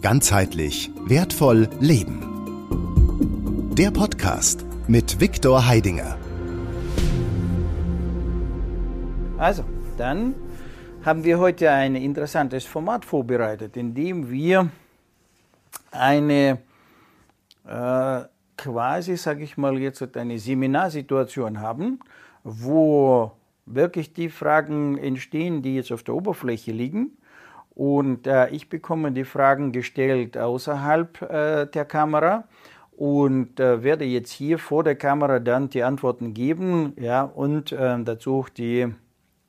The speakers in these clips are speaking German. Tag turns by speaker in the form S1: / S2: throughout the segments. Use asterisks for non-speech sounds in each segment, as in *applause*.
S1: Ganzheitlich wertvoll leben. Der Podcast mit Viktor Heidinger.
S2: Also, dann haben wir heute ein interessantes Format vorbereitet, in dem wir eine äh, quasi, sage ich mal, jetzt eine Seminarsituation haben, wo wirklich die Fragen entstehen, die jetzt auf der Oberfläche liegen und äh, ich bekomme die Fragen gestellt außerhalb äh, der Kamera und äh, werde jetzt hier vor der Kamera dann die Antworten geben ja, und äh, dazu auch die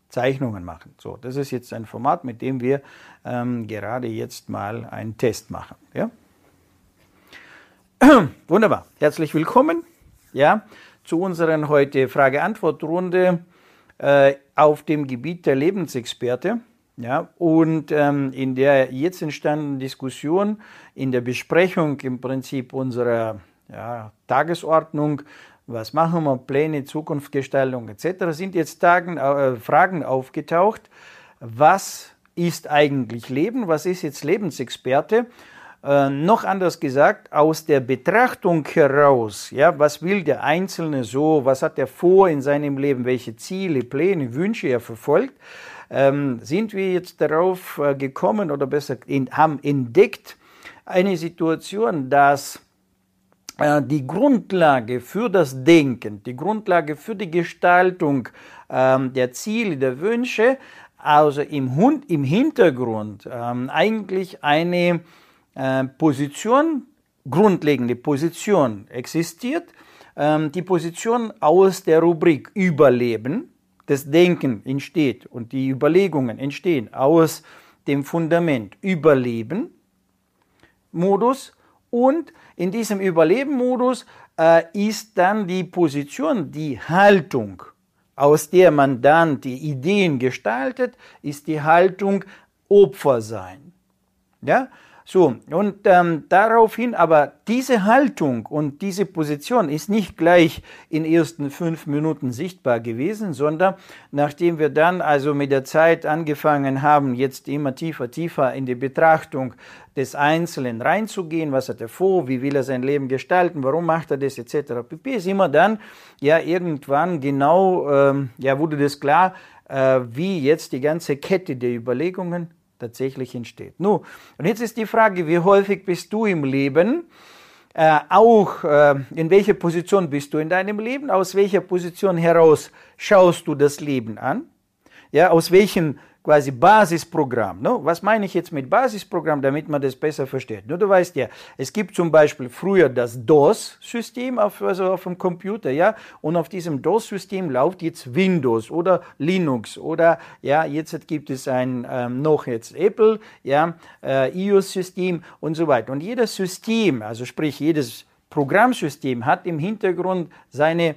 S2: Zeichnungen machen. So, das ist jetzt ein Format, mit dem wir ähm, gerade jetzt mal einen Test machen. Ja? *clears throat* Wunderbar, herzlich willkommen ja, zu unserer heute Frage-Antwort-Runde äh, auf dem Gebiet der Lebensexperte. Ja, und ähm, in der jetzt entstandenen Diskussion, in der Besprechung im Prinzip unserer ja, Tagesordnung, was machen wir, Pläne, Zukunftsgestaltung etc., sind jetzt Tagen, äh, Fragen aufgetaucht. Was ist eigentlich Leben? Was ist jetzt Lebensexperte? Äh, noch anders gesagt, aus der Betrachtung heraus, ja, was will der Einzelne so, was hat er vor in seinem Leben, welche Ziele, Pläne, Wünsche er verfolgt, ähm, sind wir jetzt darauf äh, gekommen oder besser in, haben entdeckt eine Situation, dass äh, die Grundlage für das Denken, die Grundlage für die Gestaltung ähm, der Ziele, der Wünsche, also im, Hund, im Hintergrund ähm, eigentlich eine äh, Position, grundlegende Position existiert, ähm, die Position aus der Rubrik Überleben, das Denken entsteht und die Überlegungen entstehen aus dem Fundament Überleben Modus und in diesem Überleben-Modus äh, ist dann die Position, die Haltung, aus der man dann die Ideen gestaltet, ist die Haltung Opfer sein. Ja? So, und ähm, daraufhin aber diese Haltung und diese Position ist nicht gleich in ersten fünf Minuten sichtbar gewesen, sondern nachdem wir dann also mit der Zeit angefangen haben, jetzt immer tiefer, tiefer in die Betrachtung des Einzelnen reinzugehen, was hat er vor, wie will er sein Leben gestalten, warum macht er das, etc. pp. ist immer dann, ja, irgendwann genau, ähm, ja, wurde das klar, äh, wie jetzt die ganze Kette der Überlegungen tatsächlich entsteht. Nun, und jetzt ist die Frage, wie häufig bist du im Leben? Äh, auch äh, in welcher Position bist du in deinem Leben? Aus welcher Position heraus schaust du das Leben an? Ja, aus welchem quasi Basisprogramm. Ne? Was meine ich jetzt mit Basisprogramm, damit man das besser versteht? Nur du weißt ja, es gibt zum Beispiel früher das DOS-System auf, also auf dem Computer, ja, und auf diesem DOS-System läuft jetzt Windows oder Linux oder ja, jetzt gibt es ein ähm, noch jetzt Apple, ja, äh, iOS-System und so weiter. Und jedes System, also sprich jedes Programmsystem hat im Hintergrund seine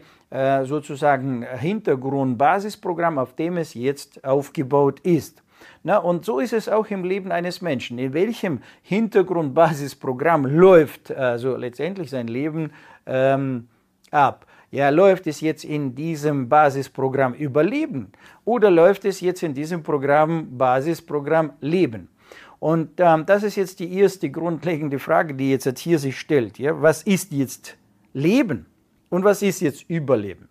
S2: sozusagen Hintergrundbasisprogramm, auf dem es jetzt aufgebaut ist. Na, und so ist es auch im Leben eines Menschen. In welchem Hintergrundbasisprogramm läuft also letztendlich sein Leben ähm, ab? Ja, läuft es jetzt in diesem Basisprogramm Überleben oder läuft es jetzt in diesem Programm Basisprogramm Leben? Und ähm, das ist jetzt die erste grundlegende Frage, die jetzt hier sich stellt. Ja? Was ist jetzt Leben? Und was ist jetzt Überleben?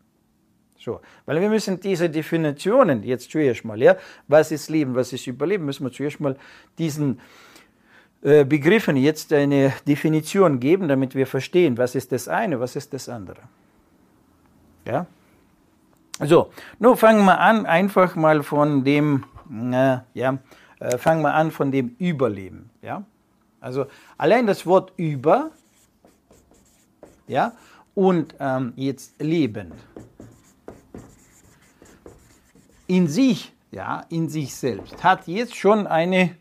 S2: So, weil wir müssen diese Definitionen jetzt zuerst mal, ja, was ist Leben, was ist Überleben, müssen wir zuerst mal diesen äh, Begriffen jetzt eine Definition geben, damit wir verstehen, was ist das eine, was ist das andere. Ja? So, nun fangen wir an, einfach mal von dem, äh, ja, äh, fangen wir an von dem Überleben. Ja? Also allein das Wort über, ja, und ähm, jetzt lebend. In sich, ja, in sich selbst, hat jetzt schon eine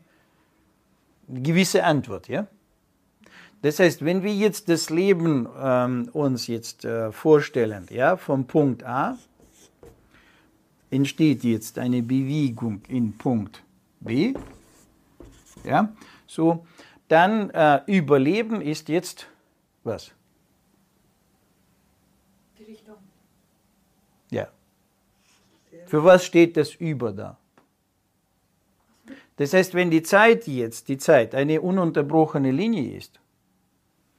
S2: gewisse Antwort, ja. Das heißt, wenn wir jetzt das Leben ähm, uns jetzt äh, vorstellen, ja, vom Punkt A entsteht jetzt eine Bewegung in Punkt B, ja, so, dann äh, Überleben ist jetzt was? Ja. Für was steht das Über da? Das heißt, wenn die Zeit jetzt, die Zeit, eine ununterbrochene Linie ist,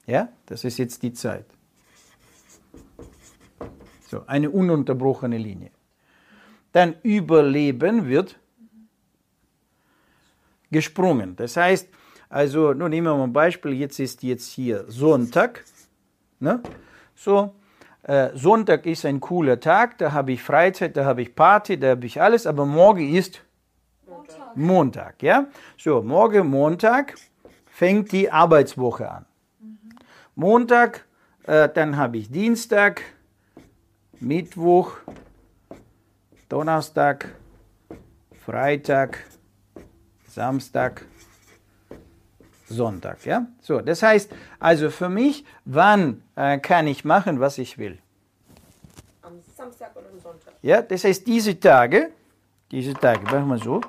S2: ja, das ist jetzt die Zeit. So, eine ununterbrochene Linie. Dann Überleben wird gesprungen. Das heißt, also, nun nehmen wir mal ein Beispiel, jetzt ist jetzt hier Sonntag. Ne? So, äh, Sonntag ist ein cooler Tag, da habe ich Freizeit, da habe ich Party, da habe ich alles, aber morgen ist Montag. Montag, ja? So, morgen Montag fängt die Arbeitswoche an. Mhm. Montag, äh, dann habe ich Dienstag, Mittwoch, Donnerstag, Freitag, Samstag, Sonntag. Ja? So, das heißt, also für mich, wann äh, kann ich machen, was ich will?
S3: Am Samstag oder am Sonntag.
S2: Ja, das heißt, diese Tage, diese Tage, machen wir so,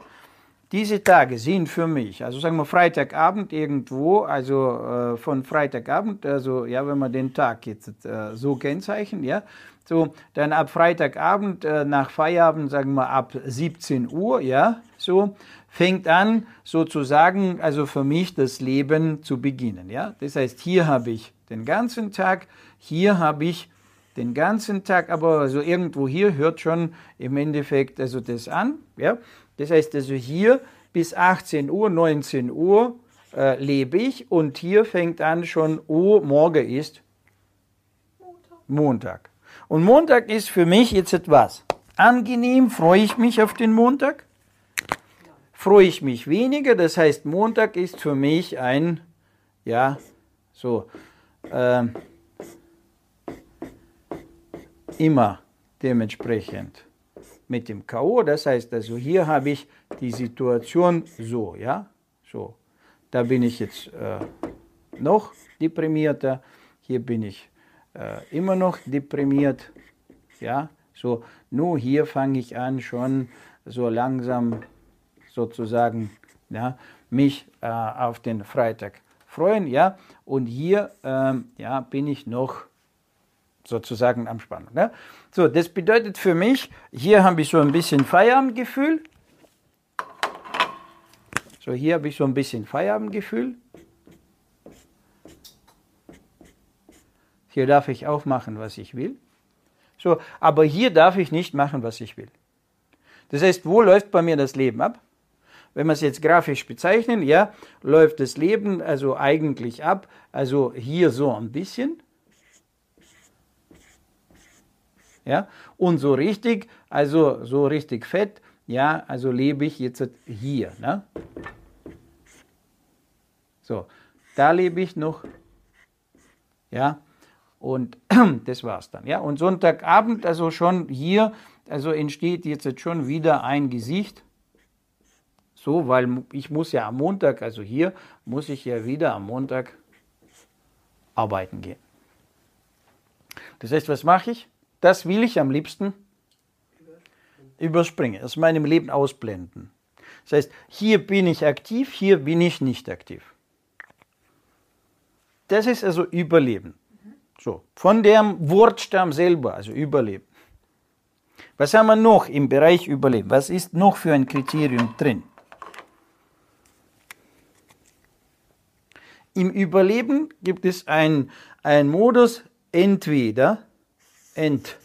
S2: diese Tage sind für mich, also sagen wir Freitagabend irgendwo, also äh, von Freitagabend, also ja, wenn man den Tag jetzt äh, so kennzeichnen, ja, so, dann ab Freitagabend äh, nach Feierabend, sagen wir ab 17 Uhr, ja, so, fängt an, sozusagen, also für mich das Leben zu beginnen. Ja? Das heißt, hier habe ich den ganzen Tag, hier habe ich den ganzen Tag, aber also irgendwo hier hört schon im Endeffekt also das an. Ja? Das heißt also hier bis 18 Uhr, 19 Uhr äh, lebe ich und hier fängt an schon, oh, morgen ist Montag. Montag. Und Montag ist für mich jetzt etwas angenehm, freue ich mich auf den Montag freue ich mich weniger. Das heißt, Montag ist für mich ein, ja, so, äh, immer dementsprechend mit dem K.O. Das heißt also, hier habe ich die Situation so, ja, so. Da bin ich jetzt äh, noch deprimierter, hier bin ich äh, immer noch deprimiert, ja, so. Nur hier fange ich an, schon so langsam sozusagen ja, mich äh, auf den Freitag freuen. Ja? Und hier ähm, ja, bin ich noch sozusagen am Spannen. Ne? So, das bedeutet für mich, hier habe ich so ein bisschen Feierabendgefühl. So, hier habe ich so ein bisschen Feierabendgefühl. Hier darf ich auch machen, was ich will. So, aber hier darf ich nicht machen, was ich will. Das heißt, wo läuft bei mir das Leben ab? Wenn wir es jetzt grafisch bezeichnen, ja, läuft das Leben also eigentlich ab, also hier so ein bisschen. Ja, und so richtig, also so richtig fett, ja, also lebe ich jetzt hier, ne? So, da lebe ich noch, ja, und *clears throat* das war's dann, ja. Und Sonntagabend, also schon hier, also entsteht jetzt schon wieder ein Gesicht, so, weil ich muss ja am Montag, also hier, muss ich ja wieder am Montag arbeiten gehen. Das heißt, was mache ich? Das will ich am liebsten überspringen, aus meinem Leben ausblenden. Das heißt, hier bin ich aktiv, hier bin ich nicht aktiv. Das ist also Überleben. So, von dem Wortstamm selber, also Überleben. Was haben wir noch im Bereich Überleben? Was ist noch für ein Kriterium drin? Im Überleben gibt es einen Modus entweder, entweder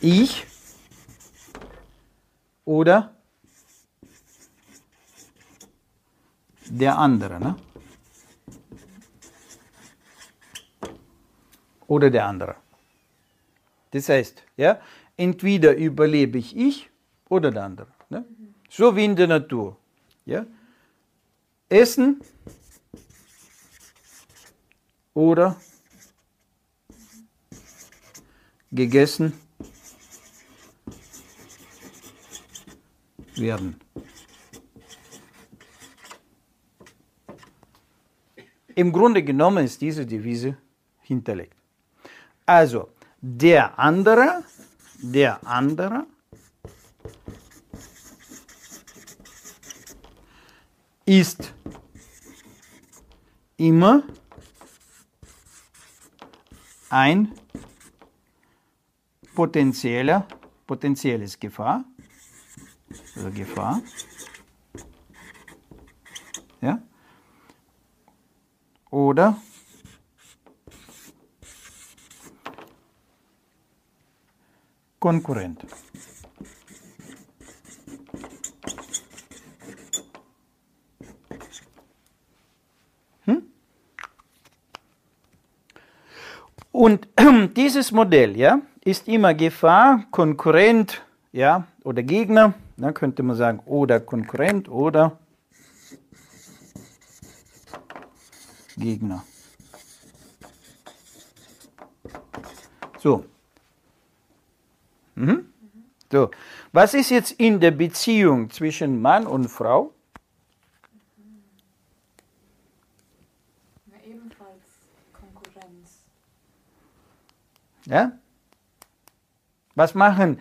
S2: ich oder der andere. Ne? Oder der andere. Das heißt, ja, entweder überlebe ich ich oder der andere. Ne? So wie in der Natur. Ja? Essen oder gegessen werden. Im Grunde genommen ist diese Devise hinterlegt. Also, der andere, der andere ist immer ein potenzieller Potenzielles Gefahr. Also Gefahr. Ja? Oder Konkurrent. Hm? Und dieses Modell ja, ist immer Gefahr, Konkurrent ja, oder Gegner, dann könnte man sagen, oder Konkurrent oder Gegner. So. Mhm. So. Was ist jetzt in der Beziehung zwischen Mann und Frau?
S4: Ja, ebenfalls Konkurrenz.
S2: Ja? Was machen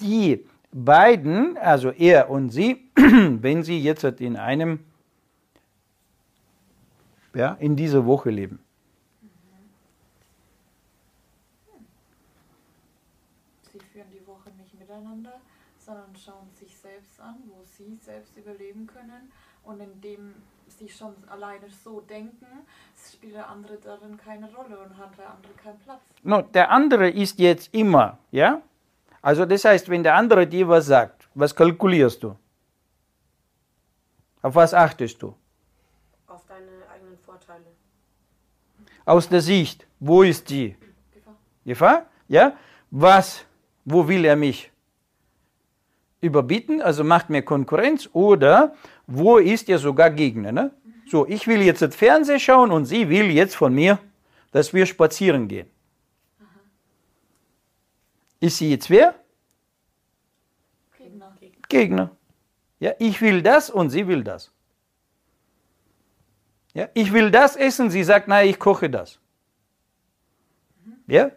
S2: die beiden, also er und sie, *clears throat* wenn sie jetzt in einem, ja, in dieser Woche leben?
S4: Sie führen die Woche nicht miteinander, sondern schauen sich selbst an, wo sie selbst überleben können. Und indem sie schon alleine so denken, spielt der andere darin keine Rolle und hat der andere keinen Platz.
S2: No, der andere ist jetzt immer, ja? Also das heißt, wenn der andere dir was sagt, was kalkulierst du? Auf was achtest du?
S3: Auf deine eigenen Vorteile.
S2: Aus der Sicht, wo ist die
S4: Gefahr.
S2: Gefahr? Ja? Was, wo will er mich überbieten, also macht mir Konkurrenz oder wo ist er sogar Gegner? Ne? So, ich will jetzt das Fernsehen schauen und sie will jetzt von mir, dass wir spazieren gehen. Ist sie jetzt wer?
S4: Gegner.
S2: Gegner. Ja, ich will das und sie will das. Ja, ich will das essen, sie sagt, nein, ich koche das. Ja?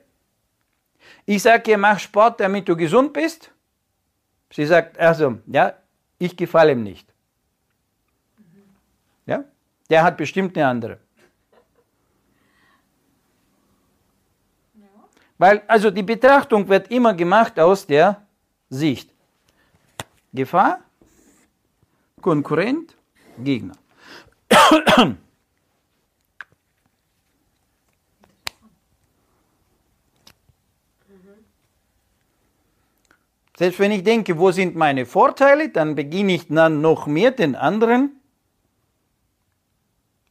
S2: Ich sage ihr, mach Sport, damit du gesund bist. Sie sagt, also, ja, ich gefalle ihm nicht. Der hat bestimmt eine andere. Weil, also die Betrachtung wird immer gemacht aus der Sicht. Gefahr, Konkurrent, Gegner. Selbst wenn ich denke, wo sind meine Vorteile, dann beginne ich dann noch mehr den anderen.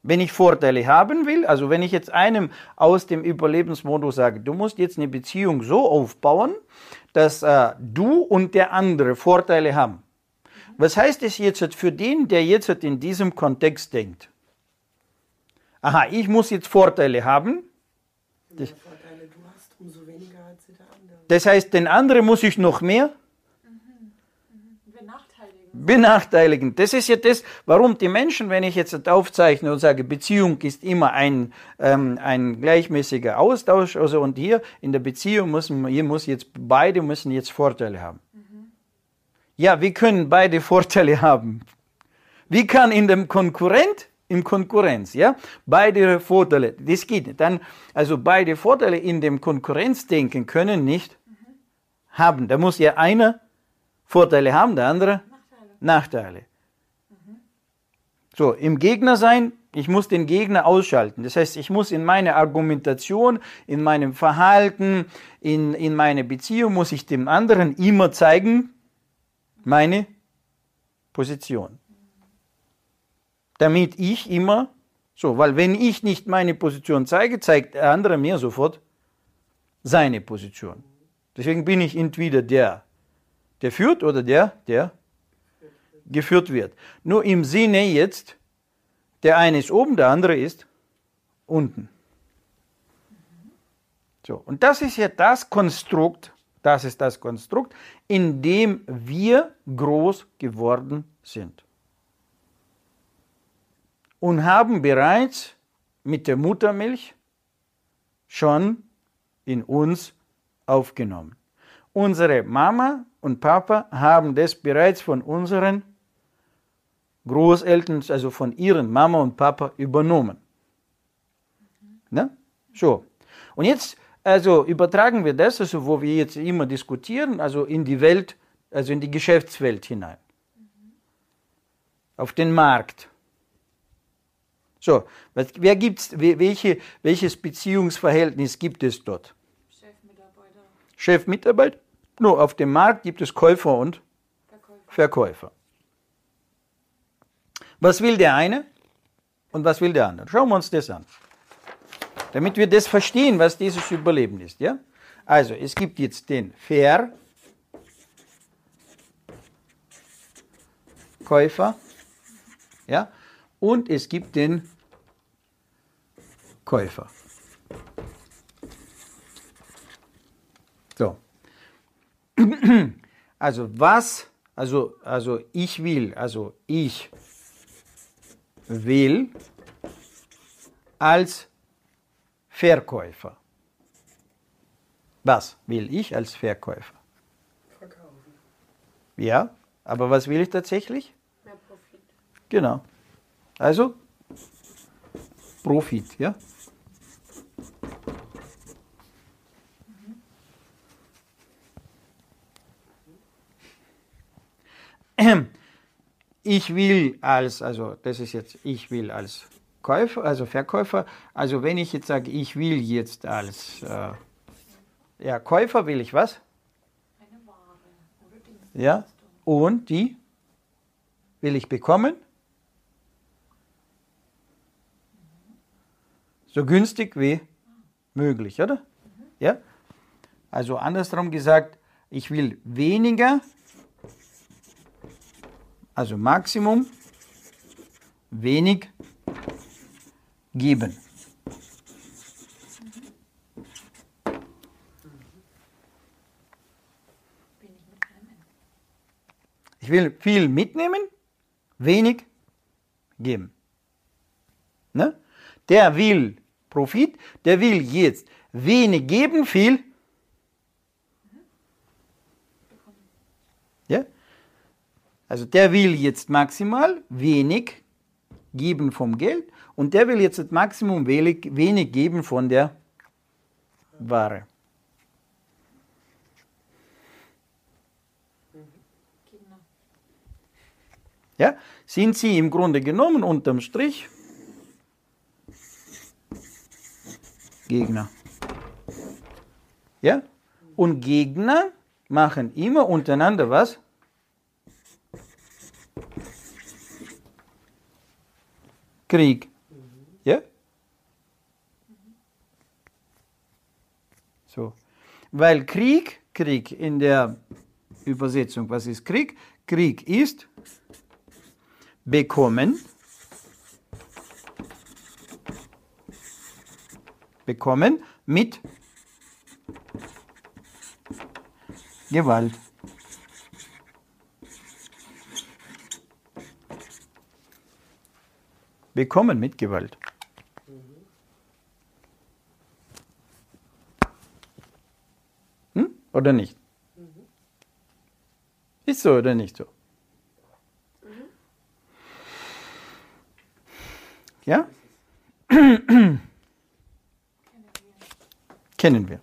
S2: Wenn ich Vorteile haben will, also wenn ich jetzt einem aus dem Überlebensmodus sage, du musst jetzt eine Beziehung so aufbauen, dass äh, du und der andere Vorteile haben. Was heißt es jetzt für den, der jetzt in diesem Kontext denkt? Aha, ich muss jetzt Vorteile haben.
S5: Je mehr Vorteile du hast, umso weniger hat sie der andere.
S2: Das heißt, den anderen muss ich noch mehr
S4: Benachteiligen.
S2: Das ist ja das, warum die Menschen, wenn ich jetzt aufzeichne und sage, Beziehung ist immer ein, ähm, ein gleichmäßiger Austausch, also und hier in der Beziehung müssen, hier muss jetzt, beide müssen jetzt Vorteile haben. Ja, wir können beide *laughs* Vorteile haben. Wie kann in dem Konkurrent, in Konkurrenz, ja, beide Vorteile, das geht nicht. Dann, also beide Vorteile in dem Konkurrenzdenken können nicht haben. Da muss ja einer Vorteile haben, der andere
S4: Nachteile.
S2: So, im Gegner sein, ich muss den Gegner ausschalten. Das heißt, ich muss in meiner Argumentation, in meinem Verhalten, in, in meiner Beziehung, muss ich dem anderen immer zeigen, meine Position. Damit ich immer, so, weil wenn ich nicht meine Position zeige, zeigt der andere mir sofort seine Position. Deswegen bin ich entweder der, der führt oder der, der geführt wird. Nur im Sinne jetzt, der eine ist oben, der andere ist unten. So, und das ist ja das Konstrukt, das ist das Konstrukt, in dem wir groß geworden sind. Und haben bereits mit der Muttermilch schon in uns aufgenommen. Unsere Mama und Papa haben das bereits von unseren Großeltern, also von ihren Mama und Papa übernommen. Ne? So. Und jetzt Also übertragen wir das, also wo wir jetzt immer diskutieren, also in die Welt, also in die Geschäftswelt hinein. Auf den Markt. So, was, wer gibt's, welche, welches Beziehungsverhältnis gibt es dort?
S4: Chef-Mitarbeiter,
S2: Chef, Mitarbeiter? Nur auf dem Markt gibt es Käufer und
S4: Verkäufer.
S2: Verkäufer. Was will der eine und was will der andere? Schauen wir uns das an. Damit wir das verstehen, was dieses Überleben ist. Ja? Also, es gibt jetzt den Verkäufer ja? und es gibt den Käufer. So. *clears throat* Also was, also, also ich will, also ich will als Verkäufer. Was will ich als Verkäufer?
S5: Verkaufen.
S2: Ja, aber was will ich tatsächlich?
S3: Mehr Profit.
S2: Genau. Also Profit, ja? Ich will als, also das ist jetzt, ich will als Käufer, also Verkäufer, also wenn ich jetzt sage, ich will jetzt als äh, ja, Käufer will ich was?
S4: Eine Ware oder.
S2: Ja. Und die will ich bekommen? So günstig wie möglich, oder? Ja? Also andersrum gesagt, ich will weniger, also Maximum, wenig geben. Ich will viel mitnehmen, wenig geben. Ne? Der will Profit, der will jetzt wenig geben, viel. Ja? Also der will jetzt maximal wenig geben vom Geld und der will jetzt das Maximum wenig, wenig geben von der Ware. Ja? Sind sie im Grunde genommen unterm Strich Gegner. Ja? Und Gegner machen immer untereinander was? Krieg. Ja? So. Weil Krieg, Krieg in der Übersetzung, was ist Krieg? Krieg ist bekommen, bekommen mit Gewalt. Bekommen mit Gewalt. Hm? Oder nicht? Ist so oder nicht so? Ja? Kennen wir.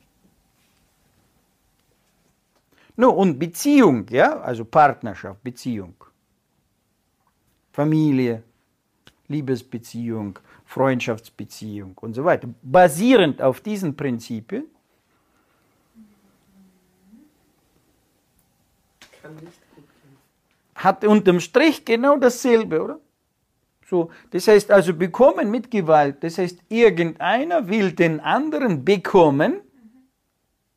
S2: No, und Beziehung, ja, also Partnerschaft, Beziehung. Familie, Liebesbeziehung, Freundschaftsbeziehung und so weiter. Basierend auf diesen Prinzipien hat unterm Strich genau dasselbe, oder? So, das heißt also bekommen mit Gewalt, das heißt irgendeiner will den anderen bekommen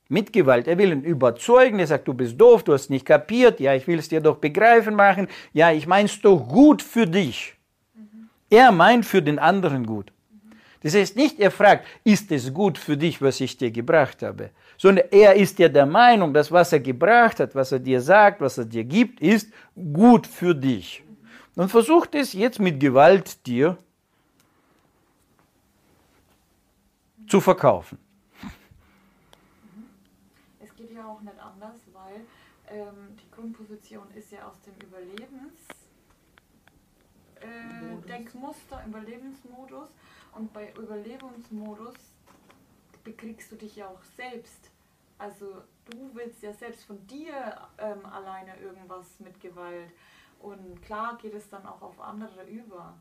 S2: mit Gewalt. Er will ihn überzeugen, er sagt, du bist doof, du hast nicht kapiert, ja, ich will es dir doch begreifen machen, ja, ich mein's doch gut für dich. Er meint für den anderen gut. Das heißt nicht, er fragt, ist es gut für dich, was ich dir gebracht habe, sondern er ist ja der Meinung, dass was er gebracht hat, was er dir sagt, was er dir gibt, ist gut für dich. Und versucht es jetzt mit Gewalt dir zu verkaufen.
S4: Es geht ja auch nicht anders, weil ähm, die Grundposition ist ja aus dem Überlebens äh, Denkmuster, Überlebensmodus und bei Überlebensmodus bekriegst du dich ja auch selbst. Also du willst ja selbst von dir ähm, alleine irgendwas mit Gewalt. Und klar geht es dann auch auf andere über.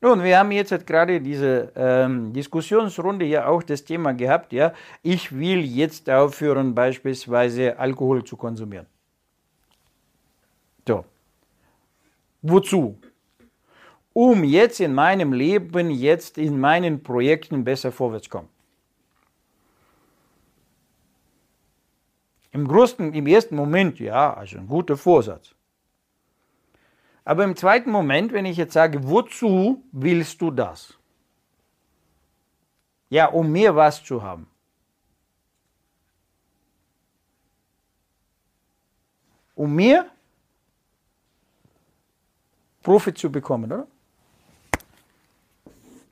S2: Nun, wir haben jetzt gerade diese ähm, Diskussionsrunde ja auch das Thema gehabt, ja, ich will jetzt aufhören, beispielsweise Alkohol zu konsumieren. So. Wozu? Um jetzt in meinem Leben, jetzt in meinen Projekten besser vorwärts zu kommen. Im, größten, Im ersten Moment, ja, also ein guter Vorsatz. Aber im zweiten Moment, wenn ich jetzt sage, wozu willst du das? Ja, um mehr was zu haben. Um mehr Profit zu bekommen, oder?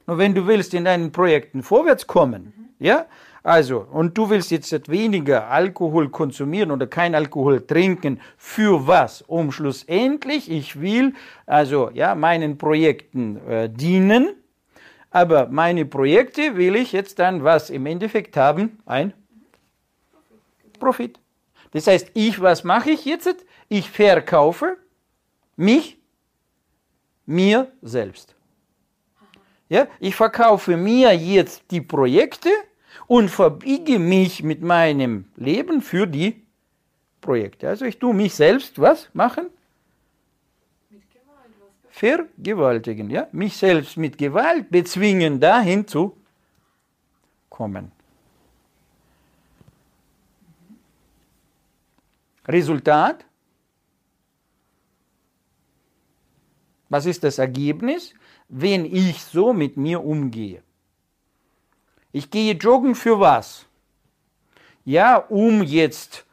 S2: Nur wenn du willst in deinen Projekten vorwärts kommen, mhm. ja, also, und du willst jetzt weniger Alkohol konsumieren oder kein Alkohol trinken, für was? Um schlussendlich, ich will also ja, meinen Projekten äh, dienen, aber meine Projekte will ich jetzt dann was im Endeffekt haben? Ein Profit. Das heißt, ich, was mache ich jetzt? Ich verkaufe mich mir selbst. Ja, ich verkaufe mir jetzt die Projekte und verbiege mich mit meinem Leben für die Projekte. Also ich tue mich selbst was machen? Mit Gewalt. Was Vergewaltigen, ja? Mich selbst mit Gewalt bezwingen, dahin zu kommen. Resultat? Was ist das Ergebnis, wenn ich so mit mir umgehe? Ich gehe joggen für was? Ja, um jetzt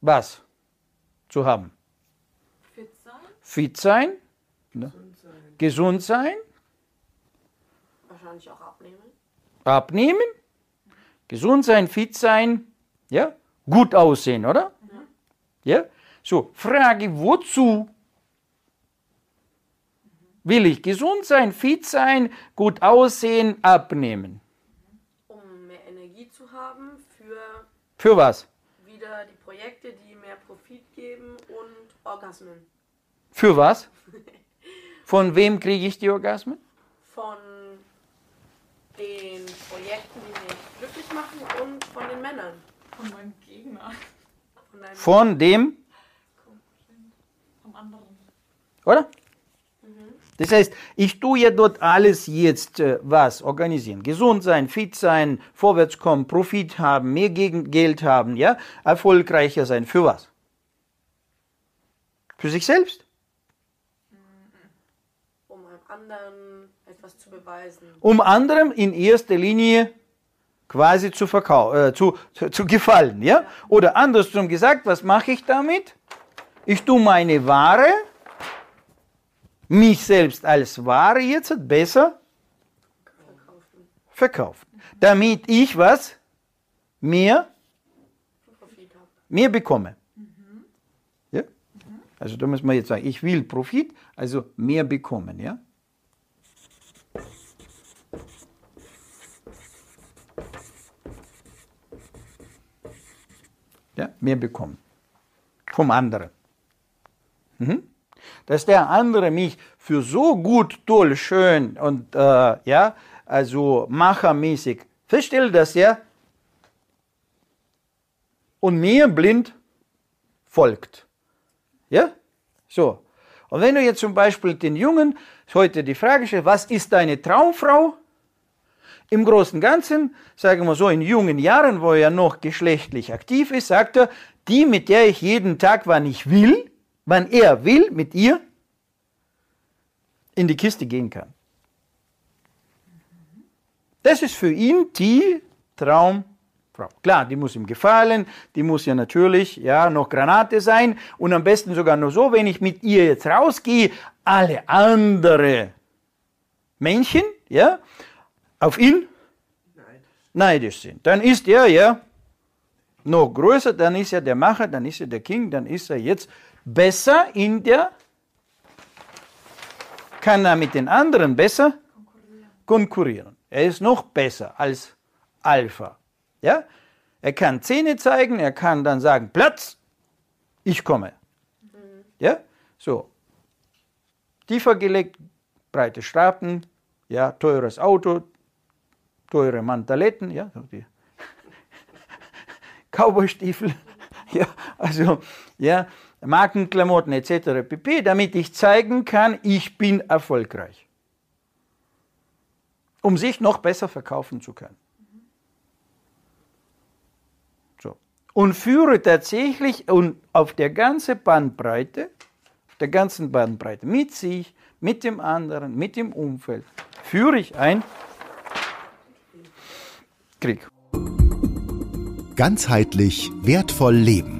S2: was zu haben?
S4: Fit sein.
S2: Fit sein. Ne? Gesund sein. Gesund sein.
S3: Wahrscheinlich auch abnehmen.
S2: Abnehmen. Gesund sein, fit sein. Ja, gut aussehen, oder? Ja. ja? So, Frage, wozu will ich gesund sein, fit sein, gut aussehen, abnehmen?
S3: haben für.
S2: Für was?
S3: Wieder die Projekte, die mehr Profit geben und Orgasmen.
S2: Für was? Von wem kriege ich die Orgasmen?
S3: Von den Projekten, die mich glücklich machen und von den Männern.
S4: Von meinem Gegner.
S2: Von, von dem?
S4: Vom anderen.
S2: Oder? Das heißt, ich tue ja dort alles jetzt äh, was organisieren. Gesund sein, fit sein, vorwärts kommen, Profit haben, mehr Geld haben, ja, erfolgreicher sein. Für was? Für sich selbst?
S3: Um anderen etwas zu beweisen.
S2: Um anderen in erster Linie quasi zu, verkau äh, zu, zu, zu gefallen, ja? Oder andersrum gesagt, was mache ich damit? Ich tue meine Ware mich selbst als Ware jetzt besser verkaufen. Damit ich was? Mehr? Mehr bekomme. Ja? Also da muss man jetzt sagen, ich will Profit, also mehr bekommen. Ja? Ja, mehr bekommen. Vom anderen. Mhm dass der andere mich für so gut, toll, schön und äh, ja, also machermäßig feststellt, dass er und mir blind folgt. Ja? So. Und wenn du jetzt zum Beispiel den Jungen heute die Frage stellst, was ist deine Traumfrau? Im Großen und Ganzen, sagen wir so, in jungen Jahren, wo er noch geschlechtlich aktiv ist, sagt er, die, mit der ich jeden Tag, wann ich will, wann er will, mit ihr in die Kiste gehen kann. Das ist für ihn die Traumfrau. Klar, die muss ihm gefallen, die muss ja natürlich ja noch Granate sein und am besten sogar nur so, wenn ich mit ihr jetzt rausgehe, alle andere Männchen, ja, auf ihn neidisch sind. Dann ist er ja noch größer, dann ist er der Macher, dann ist er der King, dann ist er jetzt besser in der, kann er mit den anderen besser konkurrieren. konkurrieren. Er ist noch besser als Alpha. Ja? Er kann Zähne zeigen, er kann dann sagen, Platz, ich komme. Ja? So. Tiefer gelegt, breite Straßen, ja, teures Auto, teure Mantaletten, ja, so die *laughs* Cowboystiefel, *laughs* ja, also, ja, Markenklamotten etc. pp., damit ich zeigen kann, ich bin erfolgreich. Um sich noch besser verkaufen zu können. So. Und führe tatsächlich und auf der ganzen Bandbreite, der ganzen Bandbreite, mit sich, mit dem anderen, mit dem Umfeld, führe ich ein Krieg.
S1: Ganzheitlich wertvoll leben.